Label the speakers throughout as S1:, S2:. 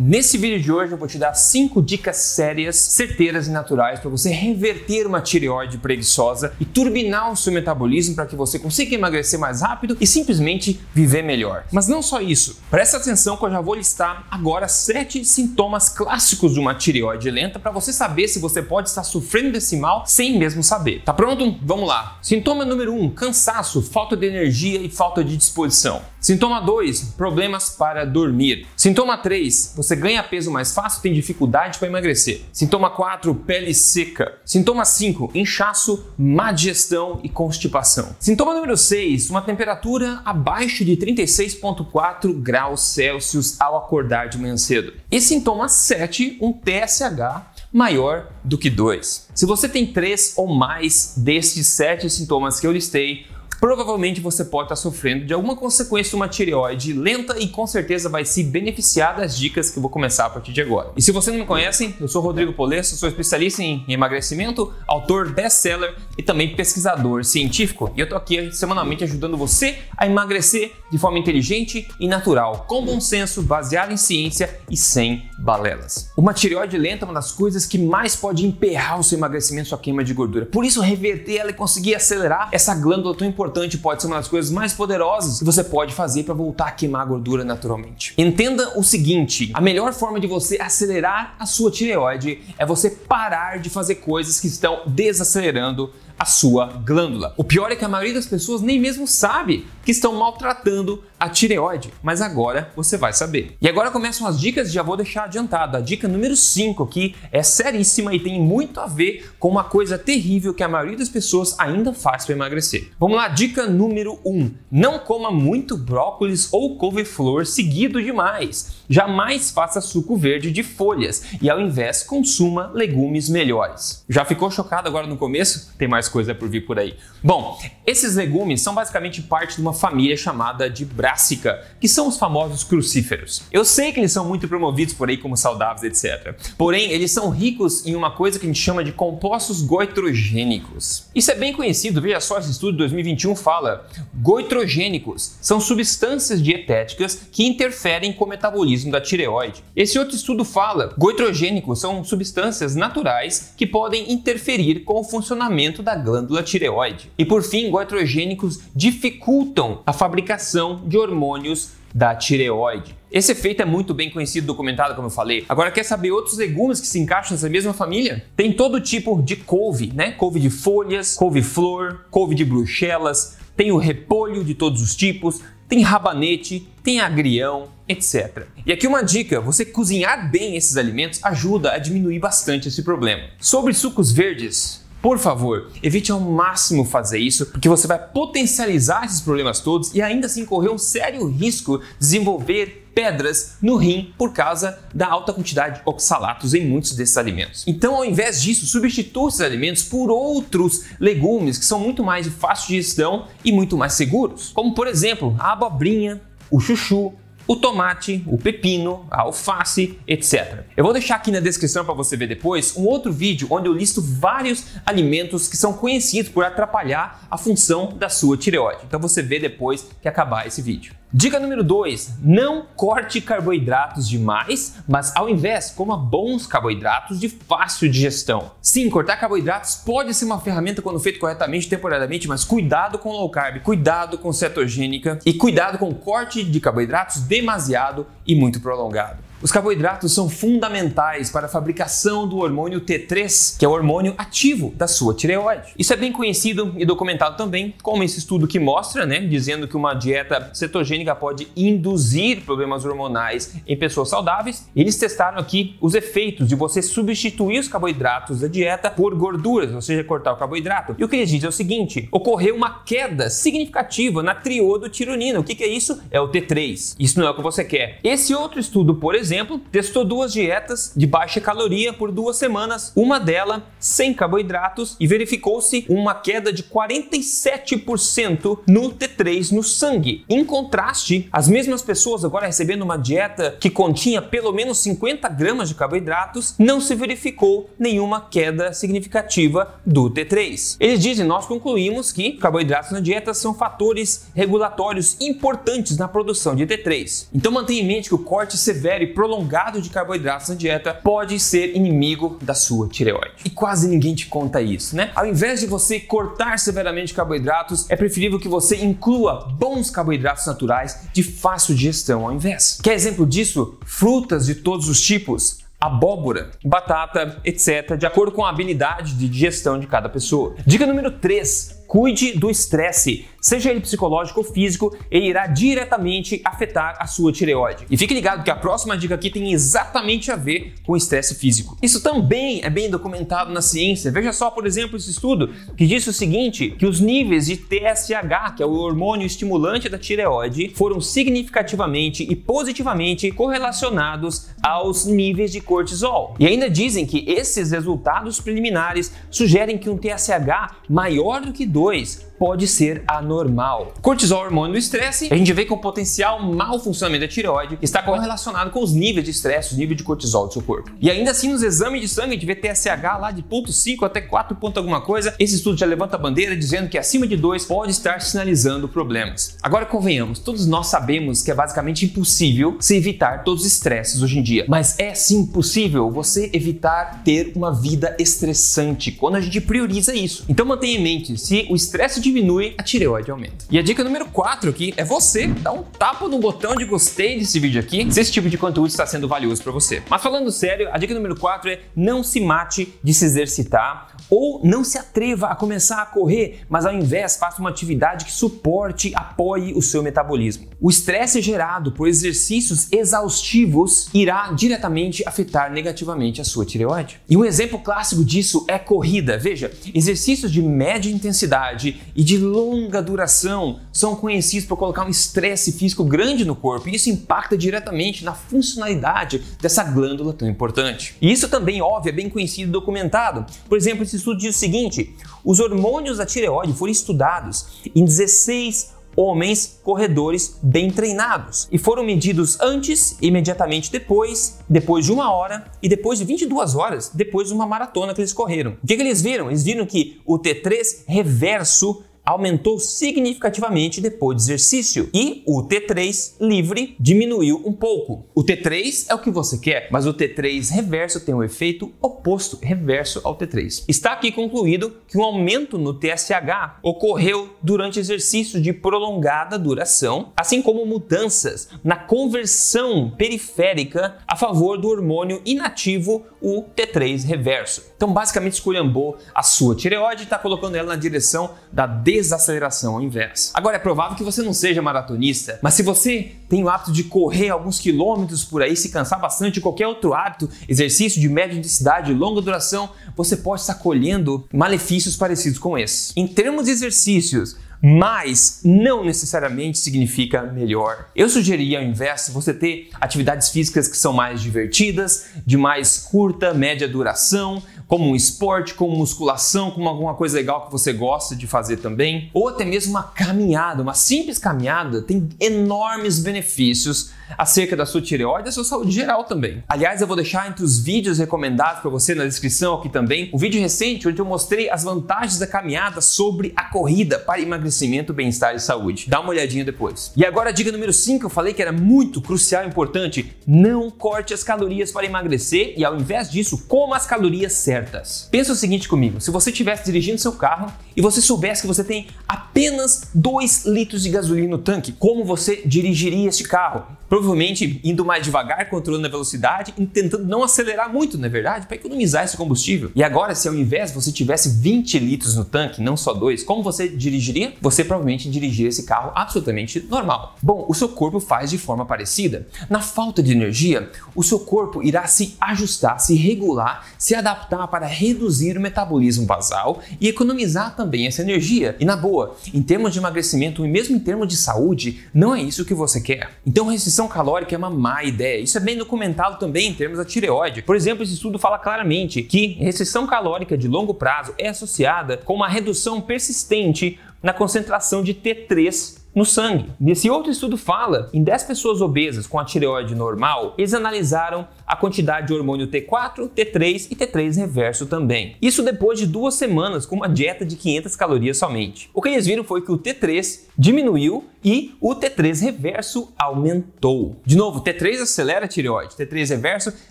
S1: Nesse vídeo de hoje eu vou te dar 5 dicas sérias, certeiras e naturais para você reverter uma tireoide preguiçosa e turbinar o seu metabolismo para que você consiga emagrecer mais rápido e simplesmente viver melhor. Mas não só isso. Presta atenção que eu já vou listar agora 7 sintomas clássicos de uma tireoide lenta para você saber se você pode estar sofrendo desse mal sem mesmo saber. Tá pronto? Vamos lá. Sintoma número 1: um, cansaço, falta de energia e falta de disposição. Sintoma 2: problemas para dormir. Sintoma 3: você ganha peso mais fácil, tem dificuldade para emagrecer. Sintoma 4, pele seca. Sintoma 5, inchaço, má digestão e constipação. Sintoma número 6, uma temperatura abaixo de 36,4 graus Celsius ao acordar de manhã cedo. E sintoma 7, um TSH maior do que 2. Se você tem três ou mais desses sete sintomas que eu listei, provavelmente você pode estar sofrendo de alguma consequência de uma tireoide lenta e com certeza vai se beneficiar das dicas que eu vou começar a partir de agora. E se você não me conhece, eu sou Rodrigo Polesso, sou especialista em emagrecimento, autor best-seller e também pesquisador científico. E eu tô aqui semanalmente ajudando você a emagrecer de forma inteligente e natural, com bom senso, baseado em ciência e sem balelas. Uma tireoide lenta é uma das coisas que mais pode emperrar o seu emagrecimento, sua queima de gordura. Por isso, reverter ela e conseguir acelerar essa glândula tão importante importante, pode ser uma das coisas mais poderosas que você pode fazer para voltar a queimar a gordura naturalmente. Entenda o seguinte: a melhor forma de você acelerar a sua tireoide é você parar de fazer coisas que estão desacelerando a sua glândula. O pior é que a maioria das pessoas nem mesmo sabe que estão maltratando a tireoide, mas agora você vai saber. E agora começam as dicas, já vou deixar adiantado. A dica número 5 aqui é seríssima e tem muito a ver com uma coisa terrível que a maioria das pessoas ainda faz para emagrecer. Vamos lá, dica número 1: um, não coma muito brócolis ou couve-flor seguido demais. Jamais faça suco verde de folhas e ao invés consuma legumes melhores. Já ficou chocado agora no começo? Tem mais coisa por vir por aí. Bom, esses legumes são basicamente parte de uma família chamada de brássica, que são os famosos crucíferos. Eu sei que eles são muito promovidos por aí como saudáveis, etc. Porém, eles são ricos em uma coisa que a gente chama de compostos goitrogênicos. Isso é bem conhecido, veja só, esse estudo de 2021 fala: goitrogênicos são substâncias dietéticas que interferem com o metabolismo metabolismo da tireoide. Esse outro estudo fala: goitrogênicos são substâncias naturais que podem interferir com o funcionamento da glândula tireoide. E por fim, goitrogênicos dificultam a fabricação de hormônios da tireoide. Esse efeito é muito bem conhecido, documentado, como eu falei. Agora, quer saber outros legumes que se encaixam nessa mesma família? Tem todo tipo de couve, né? Couve de folhas, couve-flor, couve de bruxelas, tem o repolho de todos os tipos, tem rabanete, tem agrião, etc. E aqui uma dica: você cozinhar bem esses alimentos ajuda a diminuir bastante esse problema. Sobre sucos verdes, por favor, evite ao máximo fazer isso, porque você vai potencializar esses problemas todos e ainda assim correr um sério risco de desenvolver pedras no rim por causa da alta quantidade de oxalatos em muitos desses alimentos. Então, ao invés disso, substitua esses alimentos por outros legumes que são muito mais de fácil digestão e muito mais seguros, como por exemplo a abobrinha, o chuchu, o tomate, o pepino, a alface, etc. Eu vou deixar aqui na descrição para você ver depois um outro vídeo onde eu listo vários alimentos que são conhecidos por atrapalhar a função da sua tireoide. Então você vê depois que acabar esse vídeo. Dica número 2: não corte carboidratos demais, mas ao invés, coma bons carboidratos de fácil digestão. Sim, cortar carboidratos pode ser uma ferramenta quando feito corretamente, temporariamente, mas cuidado com low carb, cuidado com cetogênica e cuidado com corte de carboidratos demasiado e muito prolongado. Os carboidratos são fundamentais para a fabricação do hormônio T3, que é o hormônio ativo da sua tireoide. Isso é bem conhecido e documentado também, como esse estudo que mostra, né, dizendo que uma dieta cetogênica pode induzir problemas hormonais em pessoas saudáveis. Eles testaram aqui os efeitos de você substituir os carboidratos da dieta por gorduras, ou seja, cortar o carboidrato. E o que eles dizem é o seguinte: ocorreu uma queda significativa na triodotironina. O que, que é isso? É o T3. Isso não é o que você quer. Esse outro estudo, por exemplo, exemplo, testou duas dietas de baixa caloria por duas semanas, uma delas sem carboidratos, e verificou-se uma queda de 47% no T3 no sangue. Em contraste, as mesmas pessoas agora recebendo uma dieta que continha pelo menos 50 gramas de carboidratos, não se verificou nenhuma queda significativa do T3. Eles dizem, nós concluímos que carboidratos na dieta são fatores regulatórios importantes na produção de T3. Então mantenha em mente que o corte severo e prolongado de carboidratos na dieta pode ser inimigo da sua tireoide. E quase ninguém te conta isso, né? Ao invés de você cortar severamente carboidratos, é preferível que você inclua bons carboidratos naturais de fácil digestão ao invés. Quer exemplo disso? Frutas de todos os tipos abóbora, batata, etc., de acordo com a habilidade de digestão de cada pessoa. Dica número 3: cuide do estresse seja ele psicológico ou físico, ele irá diretamente afetar a sua tireoide. E fique ligado que a próxima dica aqui tem exatamente a ver com estresse físico. Isso também é bem documentado na ciência. Veja só, por exemplo, esse estudo que diz o seguinte, que os níveis de TSH, que é o hormônio estimulante da tireoide, foram significativamente e positivamente correlacionados aos níveis de cortisol. E ainda dizem que esses resultados preliminares sugerem que um TSH maior do que 2 pode ser anormal. Cortisol, hormônio do estresse, a gente vê que o potencial mau funcionamento da tireoide está correlacionado com os níveis de estresse, os níveis de cortisol do seu corpo. E ainda assim, nos exames de sangue, a gente vê TSH lá de 0.5 até 4 ponto alguma coisa. Esse estudo já levanta a bandeira dizendo que acima de 2 pode estar sinalizando problemas. Agora, convenhamos, todos nós sabemos que é basicamente impossível se evitar todos os estresses hoje em dia. Mas é sim possível você evitar ter uma vida estressante quando a gente prioriza isso. Então mantenha em mente, se o estresse diminui, a tireoide aumenta. E a dica número 4 aqui é você dar um tapa no botão de gostei desse vídeo aqui, se esse tipo de conteúdo está sendo valioso para você. Mas falando sério, a dica número 4 é não se mate de se exercitar ou não se atreva a começar a correr, mas ao invés faça uma atividade que suporte, apoie o seu metabolismo. O estresse gerado por exercícios exaustivos irá diretamente afetar negativamente a sua tireoide. E um exemplo clássico disso é corrida. Veja, exercícios de média intensidade e de longa duração são conhecidos por colocar um estresse físico grande no corpo e isso impacta diretamente na funcionalidade dessa glândula tão importante. E isso também, óbvio, é bem conhecido e documentado. Por exemplo, esse estudo diz o seguinte: os hormônios da tireoide foram estudados em 16 homens corredores bem treinados e foram medidos antes, imediatamente depois, depois de uma hora e depois de 22 horas depois de uma maratona que eles correram. O que, que eles viram? Eles viram que o T3 reverso aumentou significativamente depois do exercício e o T3 livre diminuiu um pouco. O T3 é o que você quer, mas o T3 reverso tem um efeito oposto, reverso ao T3. Está aqui concluído que um aumento no TSH ocorreu durante exercícios de prolongada duração, assim como mudanças na conversão periférica a favor do hormônio inativo, o T3 reverso. Então, basicamente, esculhambou a sua tireoide e está colocando ela na direção da desaceleração ao invés. Agora, é provável que você não seja maratonista, mas se você tem o hábito de correr alguns quilômetros por aí, se cansar bastante, qualquer outro hábito, exercício de média intensidade, longa duração, você pode estar colhendo malefícios parecidos com esses. Em termos de exercícios, mas não necessariamente significa melhor. Eu sugeriria ao invés você ter atividades físicas que são mais divertidas, de mais curta, média duração, como um esporte, como musculação, como alguma coisa legal que você gosta de fazer também, ou até mesmo uma caminhada, uma simples caminhada tem enormes benefícios acerca da sua tireoide e da sua saúde geral também. Aliás, eu vou deixar entre os vídeos recomendados para você na descrição aqui também um vídeo recente onde eu mostrei as vantagens da caminhada sobre a corrida para emagrecimento, bem-estar e saúde. Dá uma olhadinha depois. E agora a dica número 5, eu falei que era muito crucial e importante, não corte as calorias para emagrecer e ao invés disso, coma as calorias certas. Pensa o seguinte comigo, se você estivesse dirigindo seu carro e você soubesse que você tem apenas 2 litros de gasolina no tanque, como você dirigiria este carro? Provavelmente indo mais devagar, controlando a velocidade e tentando não acelerar muito, não é verdade? Para economizar esse combustível. E agora, se ao invés você tivesse 20 litros no tanque, não só dois, como você dirigiria? Você provavelmente dirigiria esse carro absolutamente normal. Bom, o seu corpo faz de forma parecida. Na falta de energia, o seu corpo irá se ajustar, se regular, se adaptar para reduzir o metabolismo basal e economizar também essa energia. E na boa, em termos de emagrecimento e mesmo em termos de saúde, não é isso que você quer. Então, restrição calórica é uma má ideia. Isso é bem documentado também em termos da tireoide. Por exemplo, esse estudo fala claramente que restrição calórica de longo prazo é associada com uma redução persistente na concentração de T3 no sangue. Nesse outro estudo fala, em 10 pessoas obesas com a tireoide normal, eles analisaram a quantidade de hormônio T4, T3 e T3 reverso também. Isso depois de duas semanas com uma dieta de 500 calorias somente. O que eles viram foi que o T3 diminuiu e o T3 reverso aumentou. De novo, T3 acelera a tireoide, T3 reverso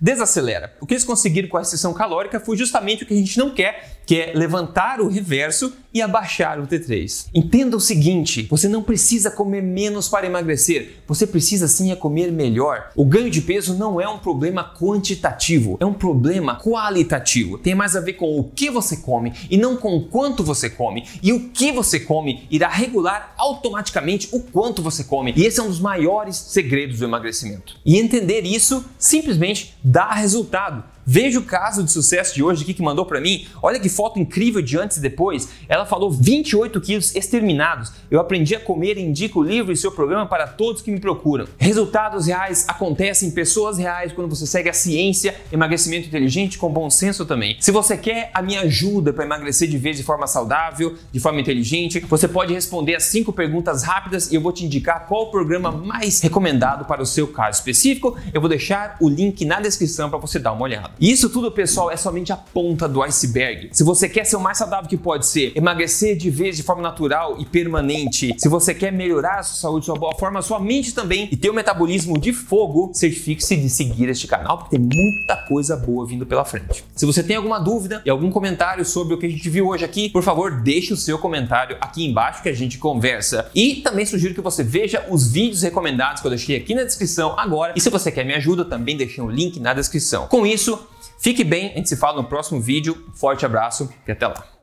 S1: desacelera. O que eles conseguiram com a restrição calórica foi justamente o que a gente não quer, que é levantar o reverso e abaixar o T3. Entenda o seguinte: você não precisa comer menos para emagrecer, você precisa sim é comer melhor. O ganho de peso não é um problema quantitativo, é um problema qualitativo. Tem mais a ver com o que você come e não com o quanto você come. E o que você come irá regular automaticamente o quanto você come. E esse é um dos maiores segredos do emagrecimento. E entender isso simplesmente dá resultado. Veja o caso de sucesso de hoje aqui que mandou para mim. Olha que foto incrível de antes e depois. Ela falou 28 quilos exterminados. Eu aprendi a comer e indico o livro e seu programa para todos que me procuram. Resultados reais acontecem em pessoas reais quando você segue a ciência, emagrecimento inteligente com bom senso também. Se você quer a minha ajuda para emagrecer de vez de forma saudável, de forma inteligente, você pode responder as cinco perguntas rápidas e eu vou te indicar qual o programa mais recomendado para o seu caso específico. Eu vou deixar o link na descrição para você dar uma olhada. Isso tudo, pessoal, é somente a ponta do iceberg. Se você quer ser o mais saudável que pode ser, emagrecer de vez de forma natural e permanente, se você quer melhorar a sua saúde, sua boa forma, sua mente também e ter um metabolismo de fogo, certifique-se de seguir este canal porque tem muita coisa boa vindo pela frente. Se você tem alguma dúvida e algum comentário sobre o que a gente viu hoje aqui, por favor, deixe o seu comentário aqui embaixo que a gente conversa. E também sugiro que você veja os vídeos recomendados que eu deixei aqui na descrição agora. E se você quer me ajuda, também deixei um link na descrição. Com isso, Fique bem, a gente se fala no próximo vídeo. Forte abraço e até lá.